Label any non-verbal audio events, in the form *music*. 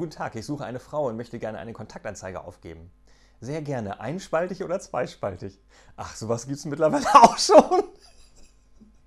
Guten Tag, ich suche eine Frau und möchte gerne eine Kontaktanzeige aufgeben. Sehr gerne. Einspaltig oder zweispaltig? Ach, sowas gibt es mittlerweile *laughs* auch schon.